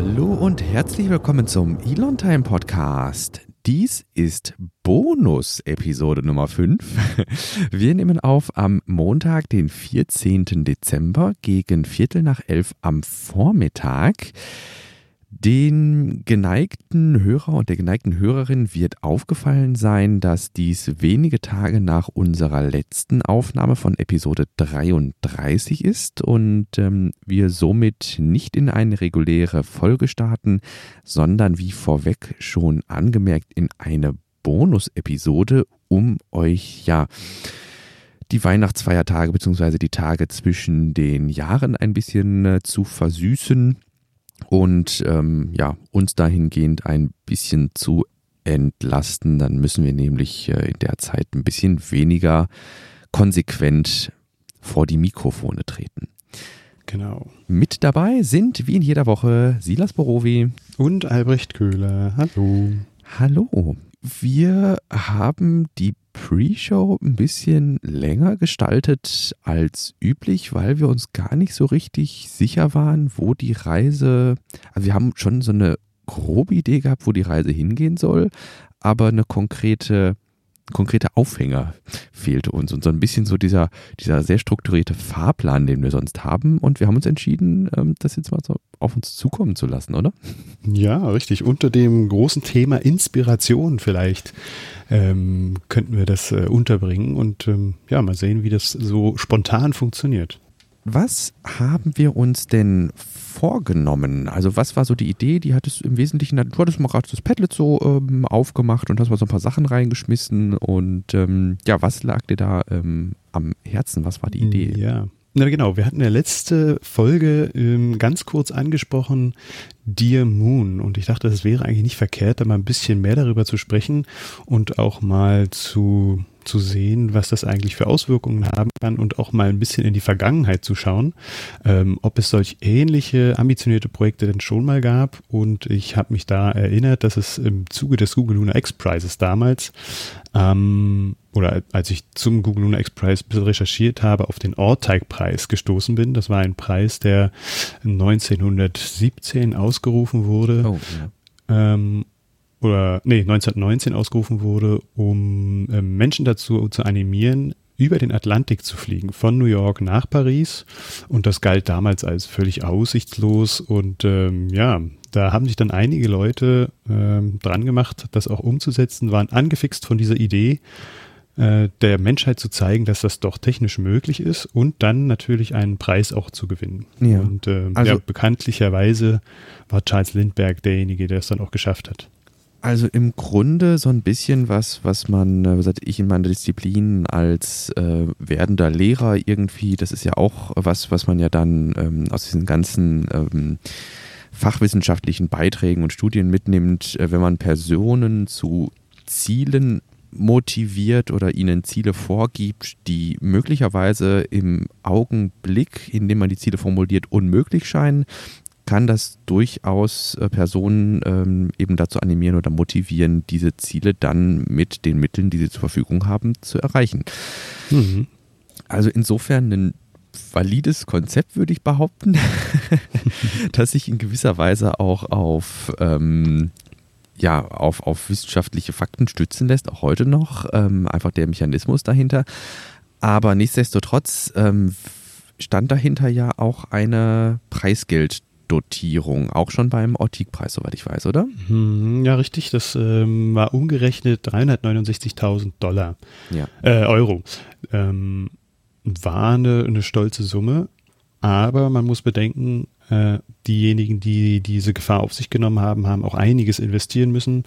Hallo und herzlich willkommen zum Elon Time Podcast. Dies ist Bonus-Episode Nummer 5. Wir nehmen auf am Montag, den 14. Dezember gegen Viertel nach elf am Vormittag. Den geneigten Hörer und der geneigten Hörerin wird aufgefallen sein, dass dies wenige Tage nach unserer letzten Aufnahme von Episode 33 ist und ähm, wir somit nicht in eine reguläre Folge starten, sondern wie vorweg schon angemerkt in eine Bonus-Episode, um euch ja die Weihnachtsfeiertage bzw. die Tage zwischen den Jahren ein bisschen äh, zu versüßen und ähm, ja, uns dahingehend ein bisschen zu entlasten. Dann müssen wir nämlich äh, in der Zeit ein bisschen weniger konsequent vor die Mikrofone treten. Genau. Mit dabei sind wie in jeder Woche Silas Borowi und Albrecht Köhler. Hallo. Hallo. Wir haben die Pre-Show ein bisschen länger gestaltet als üblich, weil wir uns gar nicht so richtig sicher waren, wo die Reise, also wir haben schon so eine grobe Idee gehabt, wo die Reise hingehen soll, aber eine konkrete konkreter Aufhänger fehlte uns und so ein bisschen so dieser, dieser sehr strukturierte Fahrplan, den wir sonst haben. Und wir haben uns entschieden, ähm, das jetzt mal so auf uns zukommen zu lassen, oder? Ja, richtig. Unter dem großen Thema Inspiration vielleicht ähm, könnten wir das äh, unterbringen und ähm, ja, mal sehen, wie das so spontan funktioniert. Was haben wir uns denn vorgenommen? Also was war so die Idee? Die hattest im Wesentlichen, du hattest mal gerade das Padlet so ähm, aufgemacht und hast mal so ein paar Sachen reingeschmissen und ähm, ja, was lag dir da ähm, am Herzen? Was war die Idee? Ja. Na genau, wir hatten ja letzte Folge ähm, ganz kurz angesprochen, Dear Moon. Und ich dachte, es wäre eigentlich nicht verkehrt, da mal ein bisschen mehr darüber zu sprechen und auch mal zu zu sehen, was das eigentlich für Auswirkungen haben kann und auch mal ein bisschen in die Vergangenheit zu schauen, ähm, ob es solch ähnliche ambitionierte Projekte denn schon mal gab. Und ich habe mich da erinnert, dass es im Zuge des Google Lunar X Prizes damals ähm, oder als ich zum Google Lunar X Prize ein bisschen recherchiert habe, auf den Orteig-Preis gestoßen bin. Das war ein Preis, der 1917 ausgerufen wurde. Oh, ja. ähm, oder nee, 1919 ausgerufen wurde, um äh, Menschen dazu zu animieren, über den Atlantik zu fliegen, von New York nach Paris. Und das galt damals als völlig aussichtslos. Und ähm, ja, da haben sich dann einige Leute ähm, dran gemacht, das auch umzusetzen, waren angefixt von dieser Idee, äh, der Menschheit zu zeigen, dass das doch technisch möglich ist und dann natürlich einen Preis auch zu gewinnen. Ja. Und äh, also, ja, bekanntlicherweise war Charles Lindbergh derjenige, der es dann auch geschafft hat. Also im Grunde so ein bisschen was, was man, äh, hatte ich in meiner Disziplin als äh, werdender Lehrer irgendwie, das ist ja auch was, was man ja dann ähm, aus diesen ganzen ähm, fachwissenschaftlichen Beiträgen und Studien mitnimmt, äh, wenn man Personen zu Zielen motiviert oder ihnen Ziele vorgibt, die möglicherweise im Augenblick, in dem man die Ziele formuliert, unmöglich scheinen, kann das durchaus äh, Personen ähm, eben dazu animieren oder motivieren, diese Ziele dann mit den Mitteln, die sie zur Verfügung haben, zu erreichen. Mhm. Also insofern ein valides Konzept, würde ich behaupten, das sich in gewisser Weise auch auf, ähm, ja, auf, auf wissenschaftliche Fakten stützen lässt, auch heute noch. Ähm, einfach der Mechanismus dahinter. Aber nichtsdestotrotz ähm, stand dahinter ja auch eine Preisgeld- Dotierung, auch schon beim Ortik-Preis, soweit ich weiß, oder? Hm, ja, richtig. Das ähm, war umgerechnet 369.000 Dollar, ja. äh, Euro. Ähm, war eine, eine stolze Summe, aber man muss bedenken, äh, diejenigen, die diese Gefahr auf sich genommen haben, haben auch einiges investieren müssen.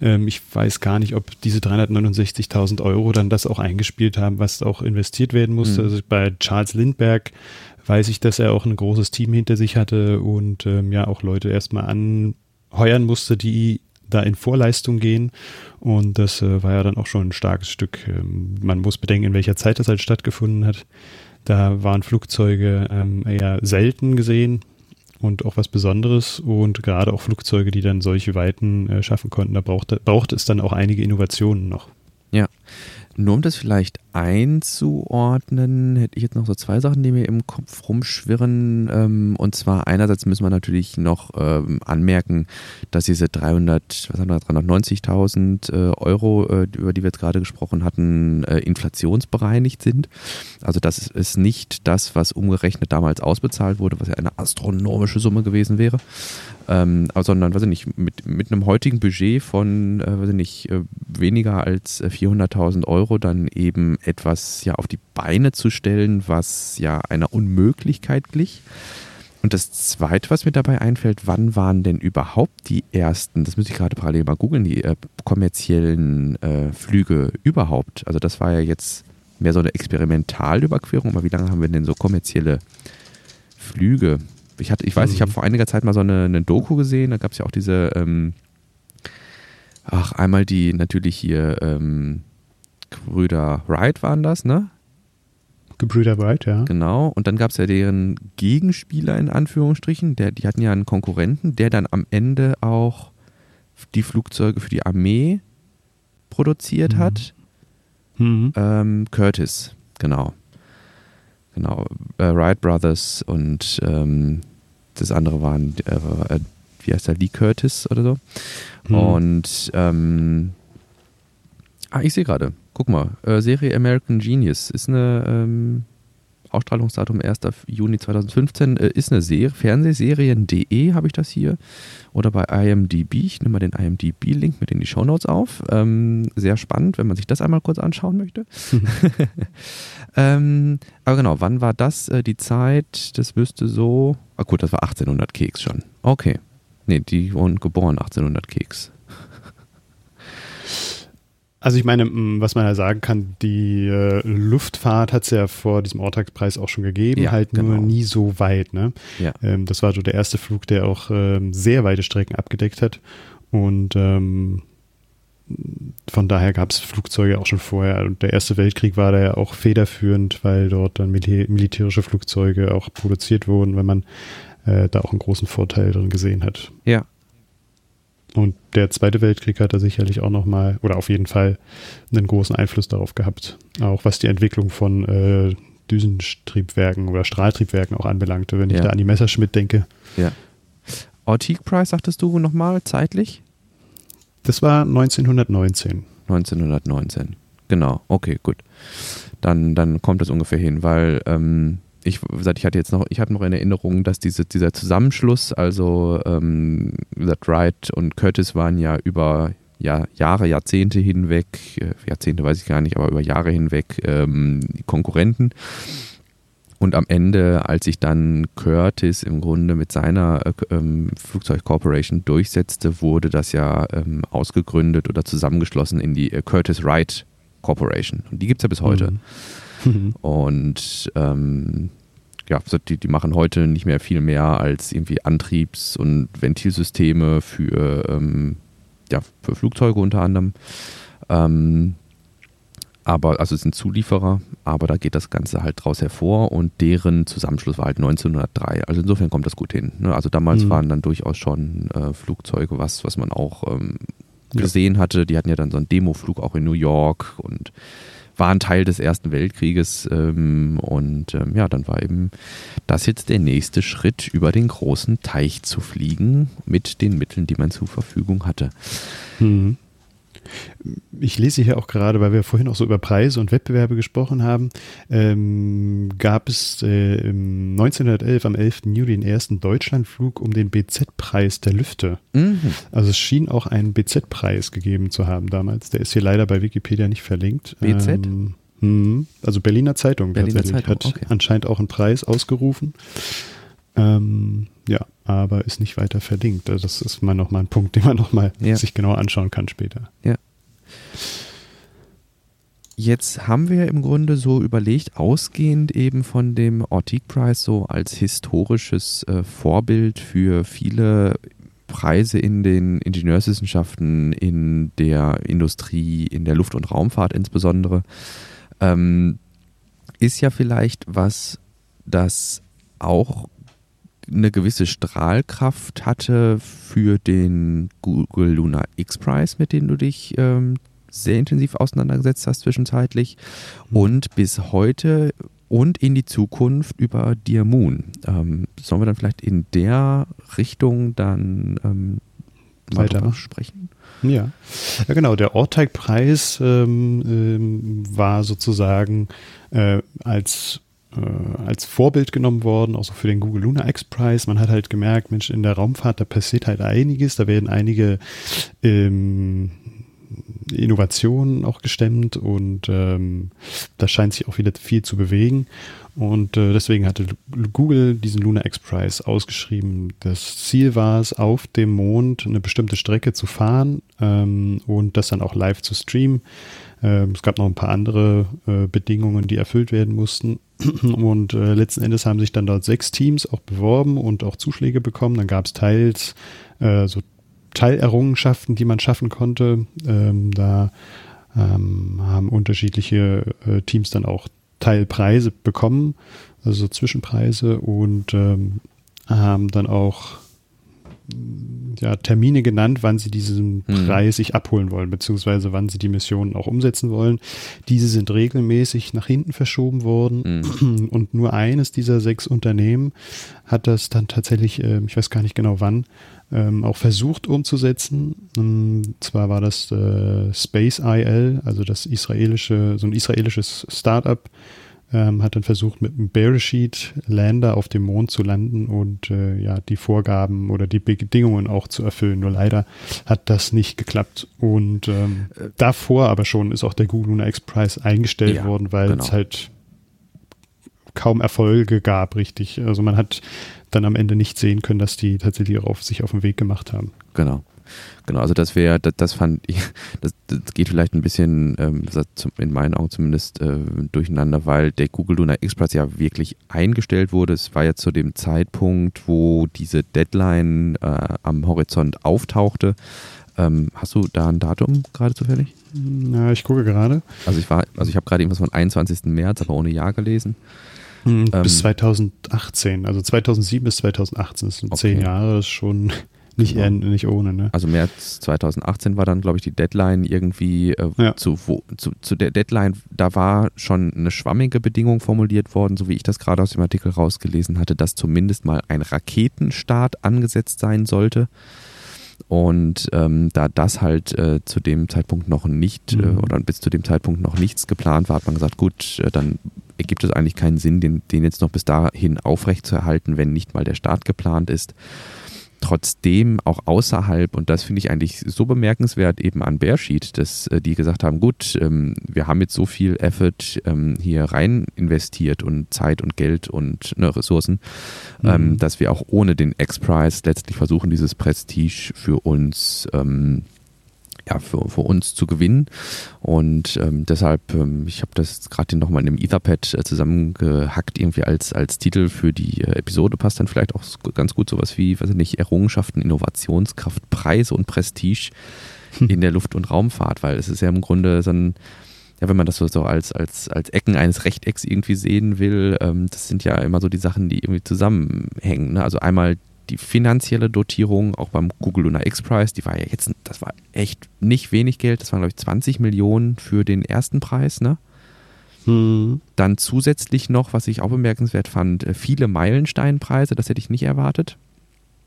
Ähm, ich weiß gar nicht, ob diese 369.000 Euro dann das auch eingespielt haben, was auch investiert werden musste. Mhm. Also bei Charles Lindbergh weiß ich, dass er auch ein großes Team hinter sich hatte und ähm, ja auch Leute erstmal anheuern musste, die da in Vorleistung gehen. Und das äh, war ja dann auch schon ein starkes Stück. Ähm, man muss bedenken, in welcher Zeit das halt stattgefunden hat. Da waren Flugzeuge ähm, eher selten gesehen und auch was Besonderes und gerade auch Flugzeuge, die dann solche Weiten äh, schaffen konnten. Da brauchte, brauchte es dann auch einige Innovationen noch. Ja, Nur um das vielleicht einzuordnen, hätte ich jetzt noch so zwei Sachen, die mir im Kopf rumschwirren. Ähm, und zwar einerseits müssen wir natürlich noch ähm, anmerken, dass diese 300, was haben wir, 390.000 äh, Euro, äh, über die wir jetzt gerade gesprochen hatten, äh, inflationsbereinigt sind. Also das ist nicht das, was umgerechnet damals ausbezahlt wurde, was ja eine astronomische Summe gewesen wäre ähm, sondern, weiß ich nicht, mit, mit einem heutigen Budget von, weiß ich nicht, weniger als 400.000 äh, Euro dann eben etwas ja auf die Beine zu stellen, was ja einer Unmöglichkeit glich. Und das Zweite, was mir dabei einfällt, wann waren denn überhaupt die ersten, das muss ich gerade parallel mal googeln, die äh, kommerziellen äh, Flüge überhaupt? Also das war ja jetzt mehr so eine Experimentalüberquerung, aber wie lange haben wir denn so kommerzielle Flüge? Ich, hatte, ich weiß, mhm. ich habe vor einiger Zeit mal so eine, eine Doku gesehen, da gab es ja auch diese, ähm, ach, einmal die natürlich hier ähm, Brüder Wright waren das, ne? Gebrüder Wright, ja. Genau. Und dann gab es ja deren Gegenspieler in Anführungsstrichen. Der, die hatten ja einen Konkurrenten, der dann am Ende auch die Flugzeuge für die Armee produziert mhm. hat. Mhm. Ähm, Curtis, genau. Genau, äh, Wright Brothers und ähm, das andere waren, äh, äh, wie heißt der, Lee Curtis oder so. Hm. Und ähm, ah, ich sehe gerade, guck mal, äh, Serie American Genius ist eine ähm, Ausstrahlungsdatum 1. Juni 2015, äh, ist eine Serie, Fernsehserien.de habe ich das hier. Oder bei IMDb. Ich nehme mal den IMDb-Link mit in die Shownotes auf. Ähm, sehr spannend, wenn man sich das einmal kurz anschauen möchte. ähm, aber genau, wann war das äh, die Zeit? Das müsste so. Ah gut, das war 1800 Keks schon. Okay. Nee, die wurden geboren 1800 Keks. Also ich meine, was man ja sagen kann, die äh, Luftfahrt hat es ja vor diesem Ortagspreis auch schon gegeben, ja, halt genau. nur nie so weit. Ne? Ja. Ähm, das war so der erste Flug, der auch ähm, sehr weite Strecken abgedeckt hat. Und ähm, von daher gab es Flugzeuge auch schon vorher. Und der Erste Weltkrieg war da ja auch federführend, weil dort dann mil militärische Flugzeuge auch produziert wurden, weil man äh, da auch einen großen Vorteil drin gesehen hat. Ja, und der Zweite Weltkrieg hat da sicherlich auch nochmal, oder auf jeden Fall, einen großen Einfluss darauf gehabt. Auch was die Entwicklung von äh, Düsentriebwerken oder Strahltriebwerken auch anbelangte, wenn ich da an die Messerschmitt denke. Ja. Ortique Price, sagtest du nochmal zeitlich? Das war 1919. 1919, genau. Okay, gut. Dann, dann kommt das ungefähr hin, weil ähm, ich, ich hatte jetzt noch, ich habe noch in Erinnerung, dass diese, dieser Zusammenschluss, also ähm, gesagt, Wright und Curtis waren ja über ja, Jahre, Jahrzehnte hinweg, äh, Jahrzehnte weiß ich gar nicht, aber über Jahre hinweg ähm, Konkurrenten. Und am Ende, als sich dann Curtis im Grunde mit seiner äh, ähm, Flugzeug Corporation durchsetzte, wurde das ja ähm, ausgegründet oder zusammengeschlossen in die äh, Curtis Wright Corporation. Und die gibt es ja bis heute. Mhm. Mhm. Und ähm, ja, die, die machen heute nicht mehr viel mehr als irgendwie Antriebs- und Ventilsysteme für, ähm, ja, für Flugzeuge unter anderem. Ähm, aber, also es sind Zulieferer, aber da geht das Ganze halt draus hervor und deren Zusammenschluss war halt 1903. Also insofern kommt das gut hin. Ne? Also damals mhm. waren dann durchaus schon äh, Flugzeuge was, was man auch ähm, gesehen ja. hatte. Die hatten ja dann so einen Demoflug auch in New York und waren Teil des Ersten Weltkrieges. Ähm, und ähm, ja, dann war eben das jetzt der nächste Schritt, über den großen Teich zu fliegen mit den Mitteln, die man zur Verfügung hatte. Mhm. Ich lese hier auch gerade, weil wir vorhin auch so über Preise und Wettbewerbe gesprochen haben, ähm, gab es äh, 1911 am 11. Juli den ersten Deutschlandflug um den BZ-Preis der Lüfte. Mhm. Also es schien auch einen BZ-Preis gegeben zu haben damals. Der ist hier leider bei Wikipedia nicht verlinkt. BZ? Ähm, hm, also Berliner Zeitung Berliner tatsächlich Zeitung, hat okay. anscheinend auch einen Preis ausgerufen. Ähm, ja, aber ist nicht weiter verlinkt. Also das ist mal nochmal ein Punkt, den man nochmal ja. sich genauer anschauen kann später. Ja. Jetzt haben wir im Grunde so überlegt, ausgehend eben von dem Ortique Prize so als historisches äh, Vorbild für viele Preise in den Ingenieurswissenschaften, in der Industrie, in der Luft- und Raumfahrt insbesondere, ähm, ist ja vielleicht was, das auch eine gewisse Strahlkraft hatte für den Google Lunar X Prize, mit dem du dich ähm, sehr intensiv auseinandergesetzt hast zwischenzeitlich mhm. und bis heute und in die Zukunft über Dear Moon. Ähm, sollen wir dann vielleicht in der Richtung dann ähm, drüber sprechen? Ja. ja, genau. Der Orteig-Preis ähm, ähm, war sozusagen äh, als äh, als Vorbild genommen worden, auch so für den Google Lunar X Prize. Man hat halt gemerkt, Mensch, in der Raumfahrt, da passiert halt einiges, da werden einige ähm, Innovationen auch gestemmt und ähm, da scheint sich auch wieder viel zu bewegen. Und äh, deswegen hatte Google diesen Lunar X Prize ausgeschrieben. Das Ziel war es, auf dem Mond eine bestimmte Strecke zu fahren ähm, und das dann auch live zu streamen. Ähm, es gab noch ein paar andere äh, Bedingungen, die erfüllt werden mussten. Und äh, letzten Endes haben sich dann dort sechs Teams auch beworben und auch Zuschläge bekommen. Dann gab es teils äh, so Teilerrungenschaften, die man schaffen konnte. Ähm, da ähm, haben unterschiedliche äh, Teams dann auch Teilpreise bekommen, also so Zwischenpreise und ähm, haben dann auch ja, Termine genannt, wann sie diesen hm. Preis sich abholen wollen, beziehungsweise wann sie die Missionen auch umsetzen wollen. Diese sind regelmäßig nach hinten verschoben worden hm. und nur eines dieser sechs Unternehmen hat das dann tatsächlich, äh, ich weiß gar nicht genau wann, ähm, auch versucht umzusetzen. Und ähm, zwar war das äh, Space IL, also das israelische, so ein israelisches Startup, ähm, hat dann versucht, mit einem Bearsheet Lander auf dem Mond zu landen und äh, ja, die Vorgaben oder die Bedingungen auch zu erfüllen. Nur leider hat das nicht geklappt. Und ähm, äh, davor aber schon ist auch der Google Lunar X Prize eingestellt ja, worden, weil genau. es halt kaum Erfolge gab, richtig. Also man hat dann am Ende nicht sehen können, dass die tatsächlich auf, sich auf den Weg gemacht haben. Genau. Genau, also das wäre, das, das, fand ich, das, das, geht vielleicht ein bisschen, ähm, in meinen Augen zumindest, äh, durcheinander, weil der Google Lunar Express ja wirklich eingestellt wurde. Es war ja zu dem Zeitpunkt, wo diese Deadline äh, am Horizont auftauchte. Ähm, hast du da ein Datum gerade zufällig? Na, ich gucke gerade. Also ich war, also ich habe gerade irgendwas von 21. März, aber ohne Jahr gelesen. Hm, bis ähm, 2018, also 2007 bis 2018, das sind okay. zehn Jahre, das ist schon nicht, genau. eher, nicht ohne, ne? Also März 2018 war dann, glaube ich, die Deadline irgendwie äh, ja. zu, wo, zu, zu der Deadline, da war schon eine schwammige Bedingung formuliert worden, so wie ich das gerade aus dem Artikel rausgelesen hatte, dass zumindest mal ein Raketenstart angesetzt sein sollte. Und ähm, da das halt äh, zu dem Zeitpunkt noch nicht äh, mhm. äh, oder bis zu dem Zeitpunkt noch nichts geplant war, hat man gesagt, gut, äh, dann ergibt es eigentlich keinen Sinn, den, den jetzt noch bis dahin aufrechtzuerhalten, wenn nicht mal der Start geplant ist trotzdem auch außerhalb, und das finde ich eigentlich so bemerkenswert eben an Bearsheet, dass äh, die gesagt haben, gut, ähm, wir haben jetzt so viel Effort ähm, hier rein investiert und Zeit und Geld und ne, Ressourcen, ähm, mhm. dass wir auch ohne den X-Prize letztlich versuchen, dieses Prestige für uns ähm, ja, für, für uns zu gewinnen. Und ähm, deshalb, ähm, ich habe das gerade nochmal in einem Etherpad äh, zusammengehackt, irgendwie als, als Titel für die äh, Episode. Passt dann vielleicht auch ganz gut sowas wie, weiß ich nicht, Errungenschaften, Innovationskraft, Preise und Prestige hm. in der Luft- und Raumfahrt, weil es ist ja im Grunde so ein, ja, wenn man das so, als, als, als Ecken eines Rechtecks irgendwie sehen will, ähm, das sind ja immer so die Sachen, die irgendwie zusammenhängen. Ne? Also einmal die finanzielle Dotierung, auch beim Google Lunar X Prize, die war ja jetzt, das war echt nicht wenig Geld, das waren glaube ich 20 Millionen für den ersten Preis, ne? Hm. Dann zusätzlich noch, was ich auch bemerkenswert fand, äh, viele Meilensteinpreise, das hätte ich nicht erwartet.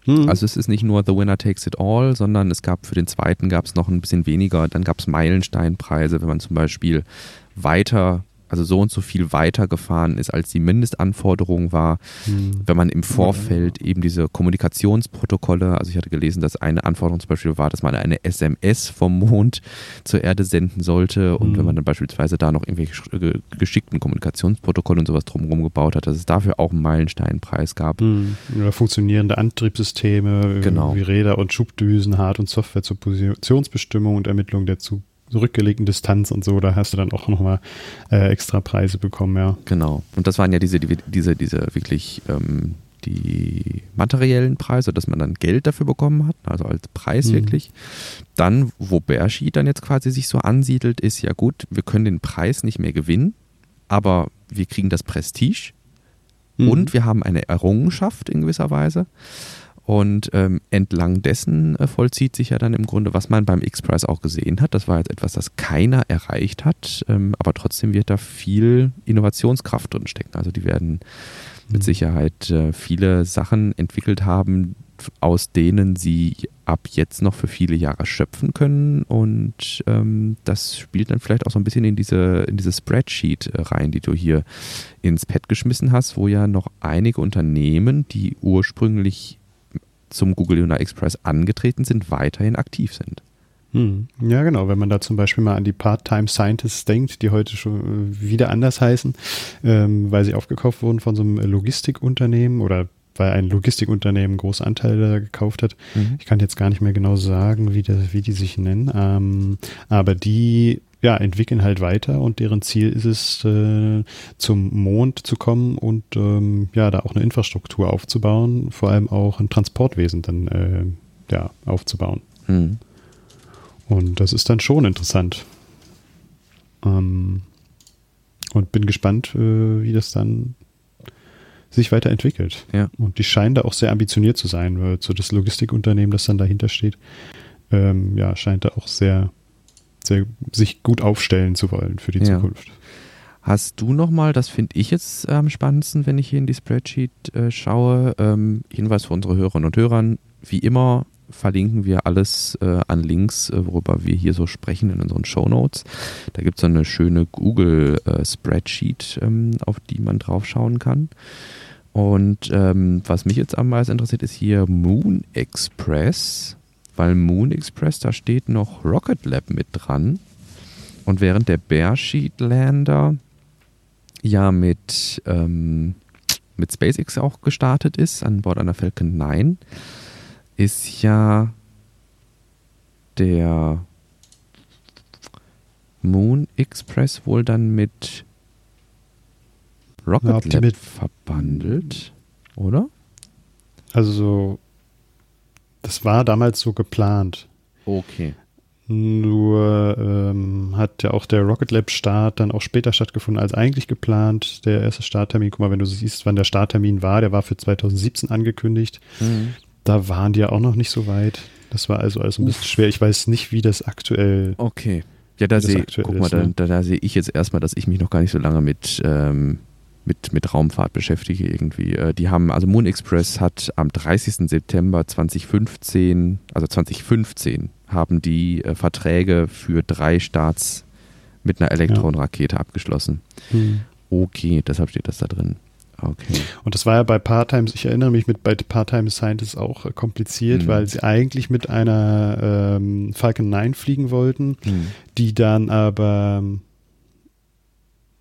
Hm. Also es ist nicht nur The Winner Takes It All, sondern es gab für den zweiten gab es noch ein bisschen weniger, dann gab es Meilensteinpreise, wenn man zum Beispiel weiter also so und so viel weiter gefahren ist, als die Mindestanforderung war. Hm. Wenn man im Vorfeld eben diese Kommunikationsprotokolle, also ich hatte gelesen, dass eine Anforderung zum Beispiel war, dass man eine SMS vom Mond zur Erde senden sollte und hm. wenn man dann beispielsweise da noch irgendwelche geschickten Kommunikationsprotokolle und sowas drumherum gebaut hat, dass es dafür auch einen Meilensteinpreis gab. Hm. Oder funktionierende Antriebssysteme genau. wie Räder und Schubdüsen, Hard- und Software zur Positionsbestimmung und Ermittlung der Zug zurückgelegten Distanz und so, da hast du dann auch nochmal äh, extra Preise bekommen, ja. Genau. Und das waren ja diese, diese, diese wirklich ähm, die materiellen Preise, dass man dann Geld dafür bekommen hat, also als Preis mhm. wirklich. Dann, wo Bearsheet dann jetzt quasi sich so ansiedelt, ist ja gut, wir können den Preis nicht mehr gewinnen, aber wir kriegen das Prestige mhm. und wir haben eine Errungenschaft in gewisser Weise. Und ähm, entlang dessen äh, vollzieht sich ja dann im Grunde, was man beim X-Prize auch gesehen hat. Das war jetzt etwas, das keiner erreicht hat, ähm, aber trotzdem wird da viel Innovationskraft drin stecken. Also die werden mit mhm. Sicherheit äh, viele Sachen entwickelt haben, aus denen sie ab jetzt noch für viele Jahre schöpfen können. Und ähm, das spielt dann vielleicht auch so ein bisschen in diese, in diese Spreadsheet äh, rein, die du hier ins Pad geschmissen hast, wo ja noch einige Unternehmen, die ursprünglich zum Google Lunar Express angetreten sind, weiterhin aktiv sind. Hm. Ja, genau. Wenn man da zum Beispiel mal an die Part-Time Scientists denkt, die heute schon äh, wieder anders heißen, ähm, weil sie aufgekauft wurden von so einem Logistikunternehmen oder weil ein Logistikunternehmen große Anteile gekauft hat. Mhm. Ich kann jetzt gar nicht mehr genau sagen, wie, das, wie die sich nennen, ähm, aber die ja, entwickeln halt weiter und deren Ziel ist es, äh, zum Mond zu kommen und ähm, ja, da auch eine Infrastruktur aufzubauen, vor allem auch ein Transportwesen dann äh, ja, aufzubauen. Mhm. Und das ist dann schon interessant. Ähm, und bin gespannt, äh, wie das dann sich weiterentwickelt. Ja. Und die scheinen da auch sehr ambitioniert zu sein. Weil so das Logistikunternehmen, das dann dahinter steht, ähm, ja, scheint da auch sehr sehr, sich gut aufstellen zu wollen für die ja. Zukunft. Hast du nochmal, das finde ich jetzt am spannendsten, wenn ich hier in die Spreadsheet äh, schaue, ähm, Hinweis für unsere Hörerinnen und Hörer, wie immer verlinken wir alles äh, an Links, äh, worüber wir hier so sprechen in unseren Show Notes. Da gibt es eine schöne Google-Spreadsheet, äh, ähm, auf die man drauf schauen kann. Und ähm, was mich jetzt am meisten interessiert, ist hier Moon Express weil Moon Express, da steht noch Rocket Lab mit dran. Und während der Bearsheet Lander ja mit, ähm, mit SpaceX auch gestartet ist, an Bord einer Falcon 9, ist ja der Moon Express wohl dann mit Rocket ja, Lab mit verbandelt, oder? Also so das war damals so geplant. Okay. Nur ähm, hat ja auch der Rocket Lab Start dann auch später stattgefunden als eigentlich geplant. Der erste Starttermin, guck mal, wenn du siehst, wann der Starttermin war, der war für 2017 angekündigt. Mhm. Da waren die ja auch noch nicht so weit. Das war also alles ein bisschen schwer. Ich weiß nicht, wie das aktuell. Okay. Ja, da sehe guck mal, da, ne? da, da sehe ich jetzt erstmal, dass ich mich noch gar nicht so lange mit ähm, mit, mit Raumfahrt beschäftige irgendwie. Äh, die haben, also Moon Express hat am 30. September 2015, also 2015, haben die äh, Verträge für drei Starts mit einer Elektronenrakete ja. abgeschlossen. Hm. Okay, deshalb steht das da drin. Okay. Und das war ja bei Part-Times, ich erinnere mich mit bei Part-Time Scientists auch äh, kompliziert, mhm. weil sie eigentlich mit einer ähm, Falcon 9 fliegen wollten, mhm. die dann aber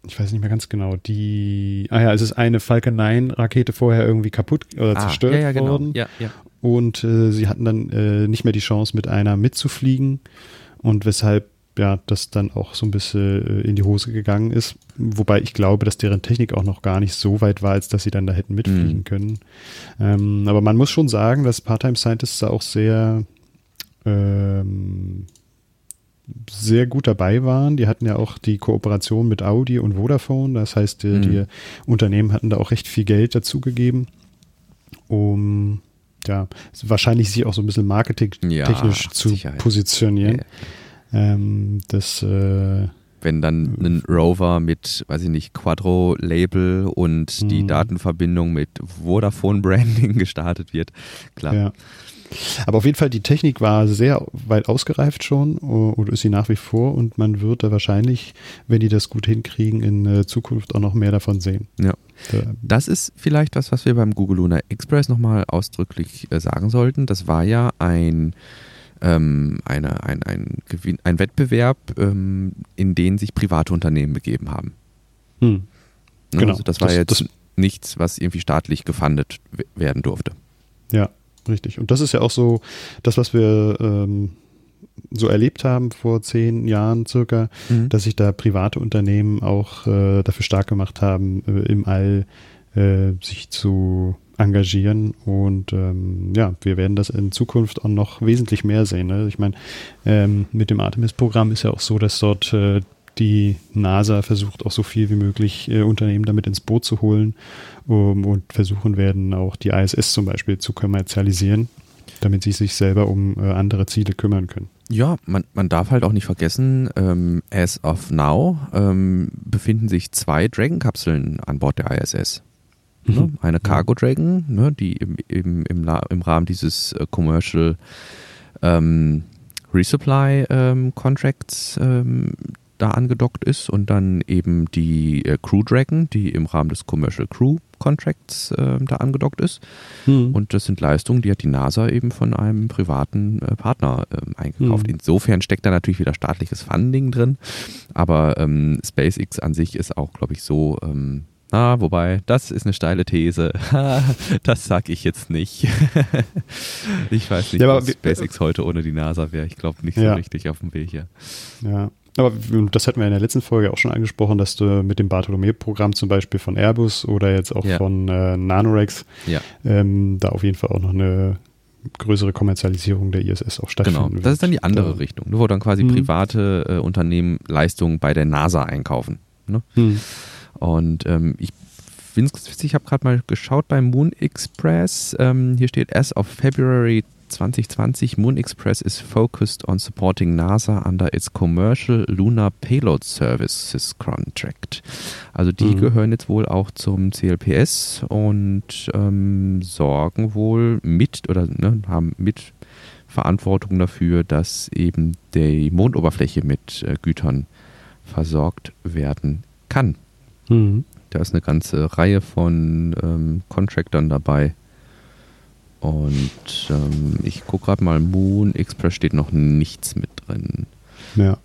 ich weiß nicht mehr ganz genau, die, ah ja, es ist eine Falcon 9 Rakete vorher irgendwie kaputt oder ah, zerstört ja, ja, genau. worden. Ja, ja. Und äh, sie hatten dann äh, nicht mehr die Chance, mit einer mitzufliegen und weshalb ja, das dann auch so ein bisschen äh, in die Hose gegangen ist. Wobei ich glaube, dass deren Technik auch noch gar nicht so weit war, als dass sie dann da hätten mitfliegen mhm. können. Ähm, aber man muss schon sagen, dass Part-Time Scientists da auch sehr ähm, sehr gut dabei waren. Die hatten ja auch die Kooperation mit Audi und Vodafone. Das heißt, die, mhm. die Unternehmen hatten da auch recht viel Geld dazugegeben, um ja, wahrscheinlich sich auch so ein bisschen marketingtechnisch ja, zu Sicherheit. positionieren. Ja. Ähm, das äh, wenn dann ein Rover mit, weiß ich nicht, Quadro-Label und mhm. die Datenverbindung mit Vodafone-Branding gestartet wird, klar. Ja. Aber auf jeden Fall, die Technik war sehr weit ausgereift schon oder ist sie nach wie vor und man wird da wahrscheinlich, wenn die das gut hinkriegen, in äh, Zukunft auch noch mehr davon sehen. Ja. Das ist vielleicht was, was wir beim Google Lunar Express nochmal ausdrücklich äh, sagen sollten. Das war ja ein, ähm, eine, ein, ein, Gewinn, ein Wettbewerb, ähm, in den sich private Unternehmen begeben haben. Hm. Ne, genau. Also das war das, jetzt das, nichts, was irgendwie staatlich gefundet werden durfte. Ja, Richtig. Und das ist ja auch so das, was wir ähm, so erlebt haben vor zehn Jahren circa, mhm. dass sich da private Unternehmen auch äh, dafür stark gemacht haben, äh, im All äh, sich zu engagieren. Und ähm, ja, wir werden das in Zukunft auch noch wesentlich mehr sehen. Ne? Ich meine, ähm, mit dem Artemis-Programm ist ja auch so, dass dort äh, die NASA versucht auch so viel wie möglich äh, Unternehmen damit ins Boot zu holen um, und versuchen werden auch die ISS zum Beispiel zu kommerzialisieren, damit sie sich selber um äh, andere Ziele kümmern können. Ja, man, man darf halt auch nicht vergessen, ähm, as of now ähm, befinden sich zwei Dragon-Kapseln an Bord der ISS. Ne? Mhm. Eine Cargo Dragon, ne, die im, im, im, im Rahmen dieses äh, Commercial ähm, Resupply ähm, Contracts ähm, da angedockt ist und dann eben die äh, Crew Dragon, die im Rahmen des Commercial Crew Contracts äh, da angedockt ist. Mhm. Und das sind Leistungen, die hat die NASA eben von einem privaten äh, Partner ähm, eingekauft. Mhm. Insofern steckt da natürlich wieder staatliches Funding drin, aber ähm, SpaceX an sich ist auch, glaube ich, so ähm, Ah, wobei, das ist eine steile These. das sag ich jetzt nicht. ich weiß nicht, ja, was SpaceX heute ohne die NASA wäre. Ich glaube nicht so richtig auf dem Weg hier. Ja, aber das hatten wir in der letzten Folge auch schon angesprochen, dass du mit dem Bartholomew-Programm zum Beispiel von Airbus oder jetzt auch ja. von äh, Nanorex ja. ähm, da auf jeden Fall auch noch eine größere Kommerzialisierung der ISS auch stattfinden Genau, das ist dann die andere da, Richtung, wo dann quasi mhm. private äh, Unternehmen Leistungen bei der NASA einkaufen. Ne? Mhm. Und ähm, ich finde es witzig, ich habe gerade mal geschaut beim Moon Express. Ähm, hier steht as of February 2020, Moon Express is focused on supporting NASA under its Commercial Lunar Payload Services Contract. Also die mhm. gehören jetzt wohl auch zum CLPS und ähm, sorgen wohl mit oder ne, haben mit Verantwortung dafür, dass eben die Mondoberfläche mit äh, Gütern versorgt werden kann. Mhm. Da ist eine ganze Reihe von ähm, Contractern dabei. Und ähm, ich gucke gerade mal, Moon Express steht noch nichts mit drin. Ja.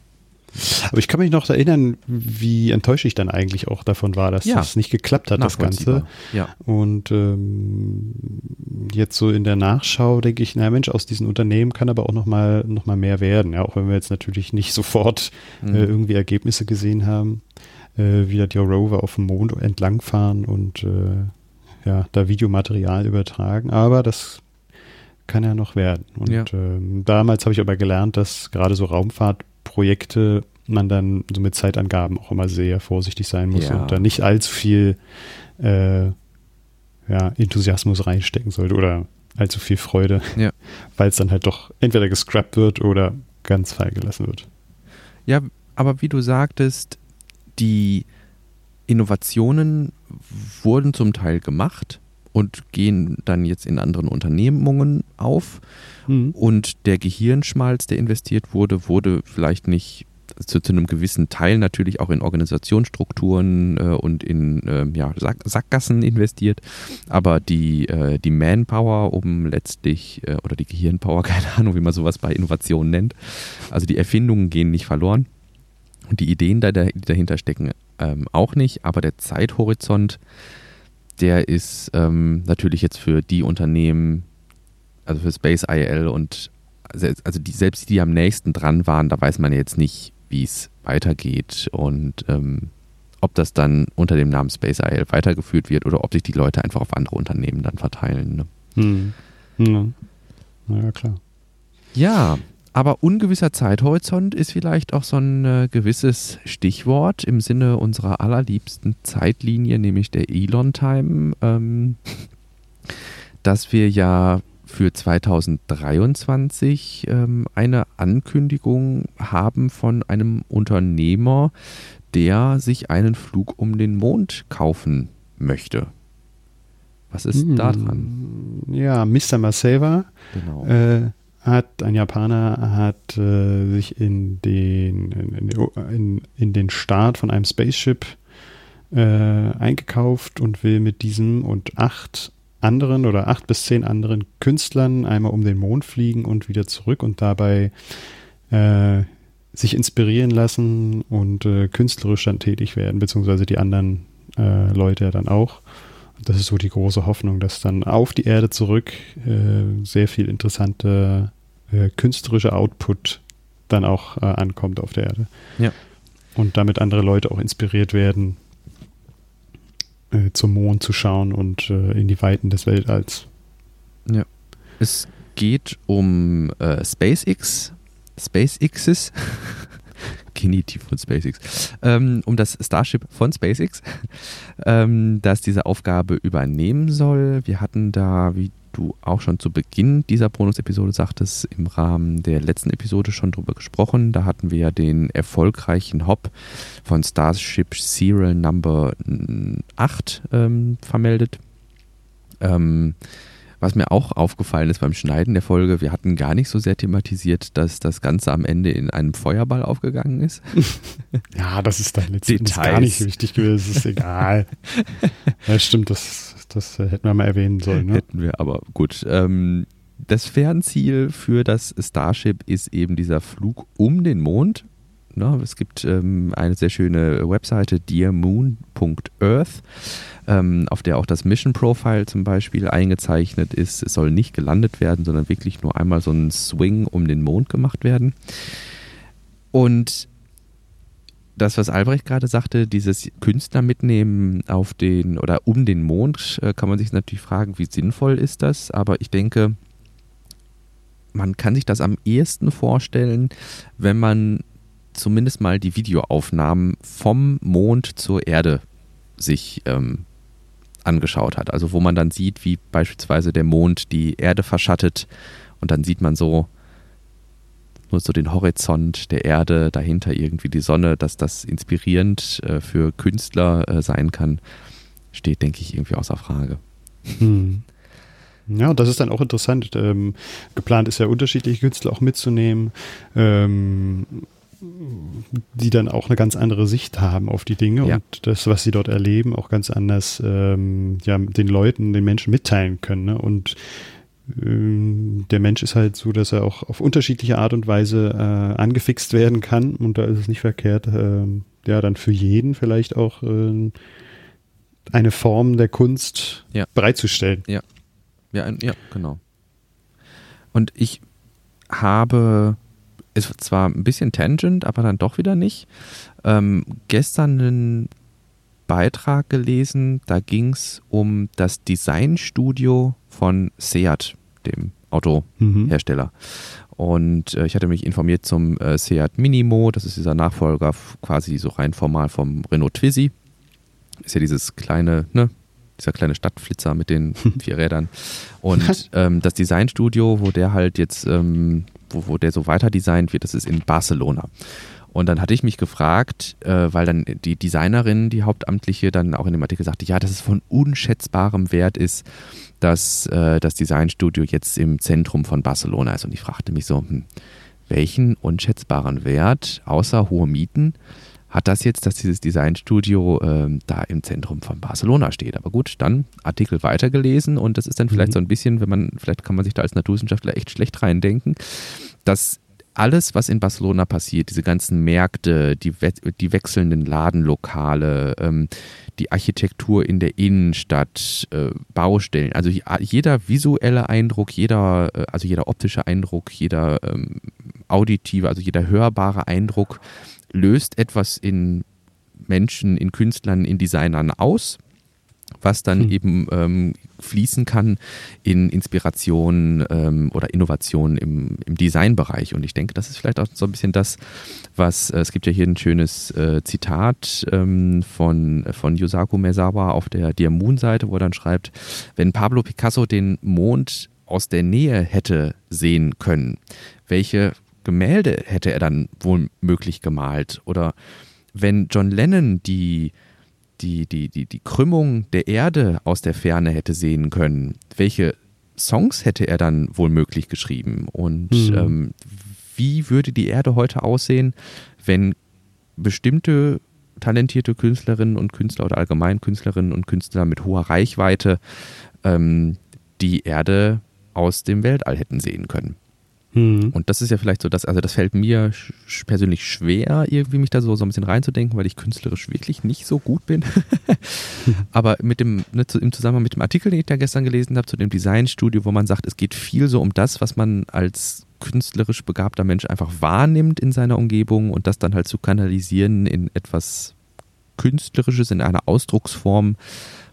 Aber ich kann mich noch erinnern, wie enttäuscht ich dann eigentlich auch davon war, dass ja. das nicht geklappt hat, das Ganze. Ja. Und ähm, jetzt so in der Nachschau denke ich, na Mensch, aus diesen Unternehmen kann aber auch noch mal, noch mal mehr werden. Ja, auch wenn wir jetzt natürlich nicht sofort mhm. äh, irgendwie Ergebnisse gesehen haben äh, wie die Rover auf dem Mond entlangfahren und äh, ja, da Videomaterial übertragen. Aber das kann ja noch werden. Und ja. ähm, damals habe ich aber gelernt, dass gerade so Raumfahrtprojekte man dann so mit Zeitangaben auch immer sehr vorsichtig sein muss ja. und da nicht allzu viel äh, ja, Enthusiasmus reinstecken sollte oder allzu viel Freude, ja. weil es dann halt doch entweder gescrapped wird oder ganz freigelassen wird. Ja, aber wie du sagtest, die Innovationen wurden zum Teil gemacht und gehen dann jetzt in anderen Unternehmungen auf. Mhm. Und der Gehirnschmalz, der investiert wurde, wurde vielleicht nicht zu, zu einem gewissen Teil natürlich auch in Organisationsstrukturen äh, und in äh, ja, Sack, Sackgassen investiert. Aber die, äh, die Manpower, um letztlich, äh, oder die Gehirnpower, keine Ahnung, wie man sowas bei Innovationen nennt, also die Erfindungen gehen nicht verloren. Und die Ideen, die dahinter stecken, ähm, auch nicht. Aber der Zeithorizont, der ist ähm, natürlich jetzt für die Unternehmen, also für Space IL und also die, selbst die, die am nächsten dran waren, da weiß man jetzt nicht, wie es weitergeht und ähm, ob das dann unter dem Namen Space IL weitergeführt wird oder ob sich die Leute einfach auf andere Unternehmen dann verteilen. Ne? Hm. Ja. ja, klar. Ja, aber ungewisser Zeithorizont ist vielleicht auch so ein äh, gewisses Stichwort im Sinne unserer allerliebsten Zeitlinie, nämlich der Elon-Time, ähm, dass wir ja für 2023 ähm, eine Ankündigung haben von einem Unternehmer, der sich einen Flug um den Mond kaufen möchte. Was ist hm, da dran? Ja, Mr. Maseva. Genau. Äh, hat, ein Japaner hat äh, sich in den, in, in, in, den Start von einem Spaceship äh, eingekauft und will mit diesem und acht anderen oder acht bis zehn anderen Künstlern einmal um den Mond fliegen und wieder zurück und dabei äh, sich inspirieren lassen und äh, künstlerisch dann tätig werden, beziehungsweise die anderen äh, Leute dann auch das ist so die große Hoffnung, dass dann auf die Erde zurück äh, sehr viel interessante äh, künstlerische Output dann auch äh, ankommt auf der Erde. Ja. Und damit andere Leute auch inspiriert werden, äh, zum Mond zu schauen und äh, in die Weiten des Weltalls. Ja. Es geht um äh, SpaceX, SpaceXs. Genitiv von SpaceX. Ähm, um das Starship von SpaceX, ähm, das diese Aufgabe übernehmen soll. Wir hatten da, wie du auch schon zu Beginn dieser Bonus-Episode sagtest, im Rahmen der letzten Episode schon drüber gesprochen. Da hatten wir ja den erfolgreichen Hop von Starship Serial Number 8 ähm, vermeldet. Ähm, was mir auch aufgefallen ist beim Schneiden der Folge, wir hatten gar nicht so sehr thematisiert, dass das Ganze am Ende in einem Feuerball aufgegangen ist. ja, das ist dann letztendlich gar nicht so wichtig gewesen, das ist egal. ja, stimmt, das, das hätten wir mal erwähnen sollen. Ne? Hätten wir, aber gut. Ähm, das Fernziel für das Starship ist eben dieser Flug um den Mond. Na, es gibt ähm, eine sehr schöne Webseite, dearmoon.earth ähm, auf der auch das Mission Profile zum Beispiel eingezeichnet ist. Es soll nicht gelandet werden, sondern wirklich nur einmal so ein Swing um den Mond gemacht werden. Und das, was Albrecht gerade sagte, dieses Künstler mitnehmen auf den oder um den Mond, äh, kann man sich natürlich fragen, wie sinnvoll ist das? Aber ich denke, man kann sich das am ehesten vorstellen, wenn man zumindest mal die Videoaufnahmen vom Mond zur Erde sich ähm, angeschaut hat. Also wo man dann sieht, wie beispielsweise der Mond die Erde verschattet und dann sieht man so nur so den Horizont der Erde, dahinter irgendwie die Sonne, dass das inspirierend äh, für Künstler äh, sein kann, steht, denke ich, irgendwie außer Frage. Hm. Ja, das ist dann auch interessant. Ähm, geplant ist ja unterschiedliche Künstler auch mitzunehmen. Ähm, die dann auch eine ganz andere Sicht haben auf die Dinge ja. und das, was sie dort erleben, auch ganz anders ähm, ja, den Leuten, den Menschen mitteilen können. Ne? Und ähm, der Mensch ist halt so, dass er auch auf unterschiedliche Art und Weise äh, angefixt werden kann und da ist es nicht verkehrt, äh, ja, dann für jeden vielleicht auch äh, eine Form der Kunst ja. bereitzustellen. Ja. Ja, ja, genau. Und ich habe ist zwar ein bisschen tangent, aber dann doch wieder nicht. Ähm, gestern einen Beitrag gelesen, da ging es um das Designstudio von Seat, dem Autohersteller. Mhm. Und äh, ich hatte mich informiert zum äh, Seat Minimo, das ist dieser Nachfolger quasi so rein formal vom Renault Twizy. Ist ja dieses kleine, ne, dieser kleine Stadtflitzer mit den vier Rädern. Und ähm, das Designstudio, wo der halt jetzt ähm, wo, wo der so weiter designt wird, das ist in Barcelona. Und dann hatte ich mich gefragt, äh, weil dann die Designerin, die Hauptamtliche, dann auch in dem Artikel sagte, ja, dass es von unschätzbarem Wert ist, dass äh, das Designstudio jetzt im Zentrum von Barcelona ist. Und ich fragte mich so, hm, welchen unschätzbaren Wert, außer hohe Mieten, hat das jetzt, dass dieses Designstudio äh, da im Zentrum von Barcelona steht. Aber gut, dann Artikel weitergelesen und das ist dann vielleicht mhm. so ein bisschen, wenn man, vielleicht kann man sich da als Naturwissenschaftler echt schlecht reindenken, dass alles, was in Barcelona passiert, diese ganzen Märkte, die, we die wechselnden Ladenlokale, ähm, die Architektur in der Innenstadt, äh, Baustellen, also jeder visuelle Eindruck, jeder, äh, also jeder optische Eindruck, jeder ähm, auditive, also jeder hörbare Eindruck löst etwas in Menschen, in Künstlern, in Designern aus, was dann hm. eben ähm, fließen kann in Inspiration ähm, oder Innovation im, im Designbereich. Und ich denke, das ist vielleicht auch so ein bisschen das, was, äh, es gibt ja hier ein schönes äh, Zitat ähm, von, von Yusaku Mezawa auf der Dear Moon-Seite, wo er dann schreibt, wenn Pablo Picasso den Mond aus der Nähe hätte sehen können, welche Gemälde hätte er dann wohl möglich gemalt? Oder wenn John Lennon die, die, die, die, die Krümmung der Erde aus der Ferne hätte sehen können, welche Songs hätte er dann wohl möglich geschrieben? Und mhm. ähm, wie würde die Erde heute aussehen, wenn bestimmte talentierte Künstlerinnen und Künstler oder allgemein Künstlerinnen und Künstler mit hoher Reichweite ähm, die Erde aus dem Weltall hätten sehen können? Mhm. Und das ist ja vielleicht so, dass, also das fällt mir persönlich schwer, irgendwie mich da so, so ein bisschen reinzudenken, weil ich künstlerisch wirklich nicht so gut bin. Aber mit dem, ne, zu, im Zusammenhang mit dem Artikel, den ich da gestern gelesen habe, zu dem Designstudio, wo man sagt, es geht viel so um das, was man als künstlerisch begabter Mensch einfach wahrnimmt in seiner Umgebung und das dann halt zu kanalisieren in etwas Künstlerisches, in einer Ausdrucksform,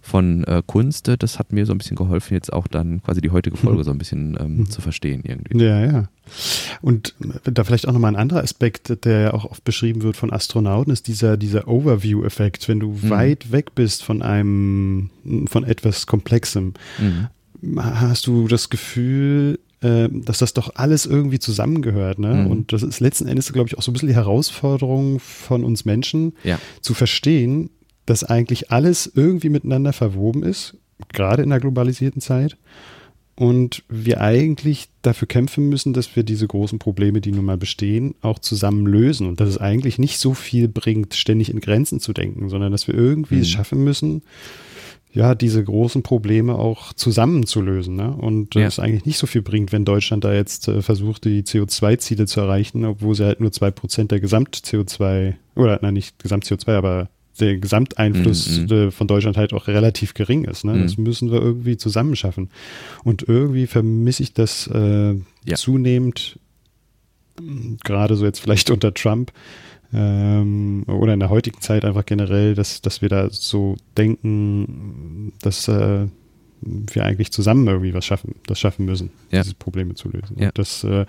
von äh, Kunst, das hat mir so ein bisschen geholfen, jetzt auch dann quasi die heutige Folge so ein bisschen ähm, mhm. zu verstehen irgendwie. Ja, ja. Und da vielleicht auch nochmal ein anderer Aspekt, der ja auch oft beschrieben wird von Astronauten, ist dieser, dieser Overview-Effekt. Wenn du mhm. weit weg bist von einem, von etwas Komplexem, mhm. hast du das Gefühl, äh, dass das doch alles irgendwie zusammengehört. Ne? Mhm. Und das ist letzten Endes, glaube ich, auch so ein bisschen die Herausforderung von uns Menschen, ja. zu verstehen, dass eigentlich alles irgendwie miteinander verwoben ist, gerade in der globalisierten Zeit. Und wir eigentlich dafür kämpfen müssen, dass wir diese großen Probleme, die nun mal bestehen, auch zusammen lösen. Und dass es eigentlich nicht so viel bringt, ständig in Grenzen zu denken, sondern dass wir irgendwie mhm. es schaffen müssen, ja, diese großen Probleme auch zusammen zu lösen. Ne? Und ja. es eigentlich nicht so viel bringt, wenn Deutschland da jetzt äh, versucht, die CO2-Ziele zu erreichen, obwohl sie halt nur zwei Prozent der Gesamt-CO2, oder nein, nicht Gesamt-CO2, aber der Gesamteinfluss mhm. äh, von Deutschland halt auch relativ gering ist. Ne? Mhm. Das müssen wir irgendwie zusammen schaffen. Und irgendwie vermisse ich das äh, ja. zunehmend, gerade so jetzt vielleicht unter Trump, ähm, oder in der heutigen Zeit einfach generell, dass, dass wir da so denken, dass äh, wir eigentlich zusammen irgendwie was schaffen, das schaffen müssen, ja. diese Probleme zu lösen. Ja. Und das, äh,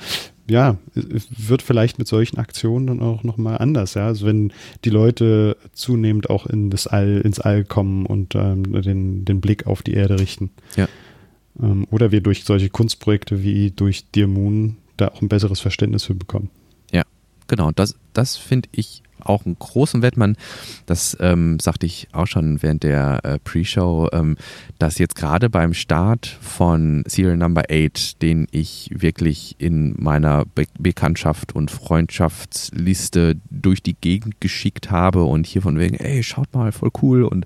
ja, wird vielleicht mit solchen Aktionen dann auch nochmal anders, ja. Also wenn die Leute zunehmend auch in das All, ins All kommen und ähm, den, den Blick auf die Erde richten. Ja. Ähm, oder wir durch solche Kunstprojekte wie durch Dear Moon da auch ein besseres Verständnis für bekommen. Genau, das, das finde ich auch einen großen Wettmann. Das ähm, sagte ich auch schon während der äh, Pre-Show, ähm, dass jetzt gerade beim Start von Serial Number 8, den ich wirklich in meiner Be Bekanntschaft und Freundschaftsliste durch die Gegend geschickt habe und hier von wegen, ey, schaut mal, voll cool und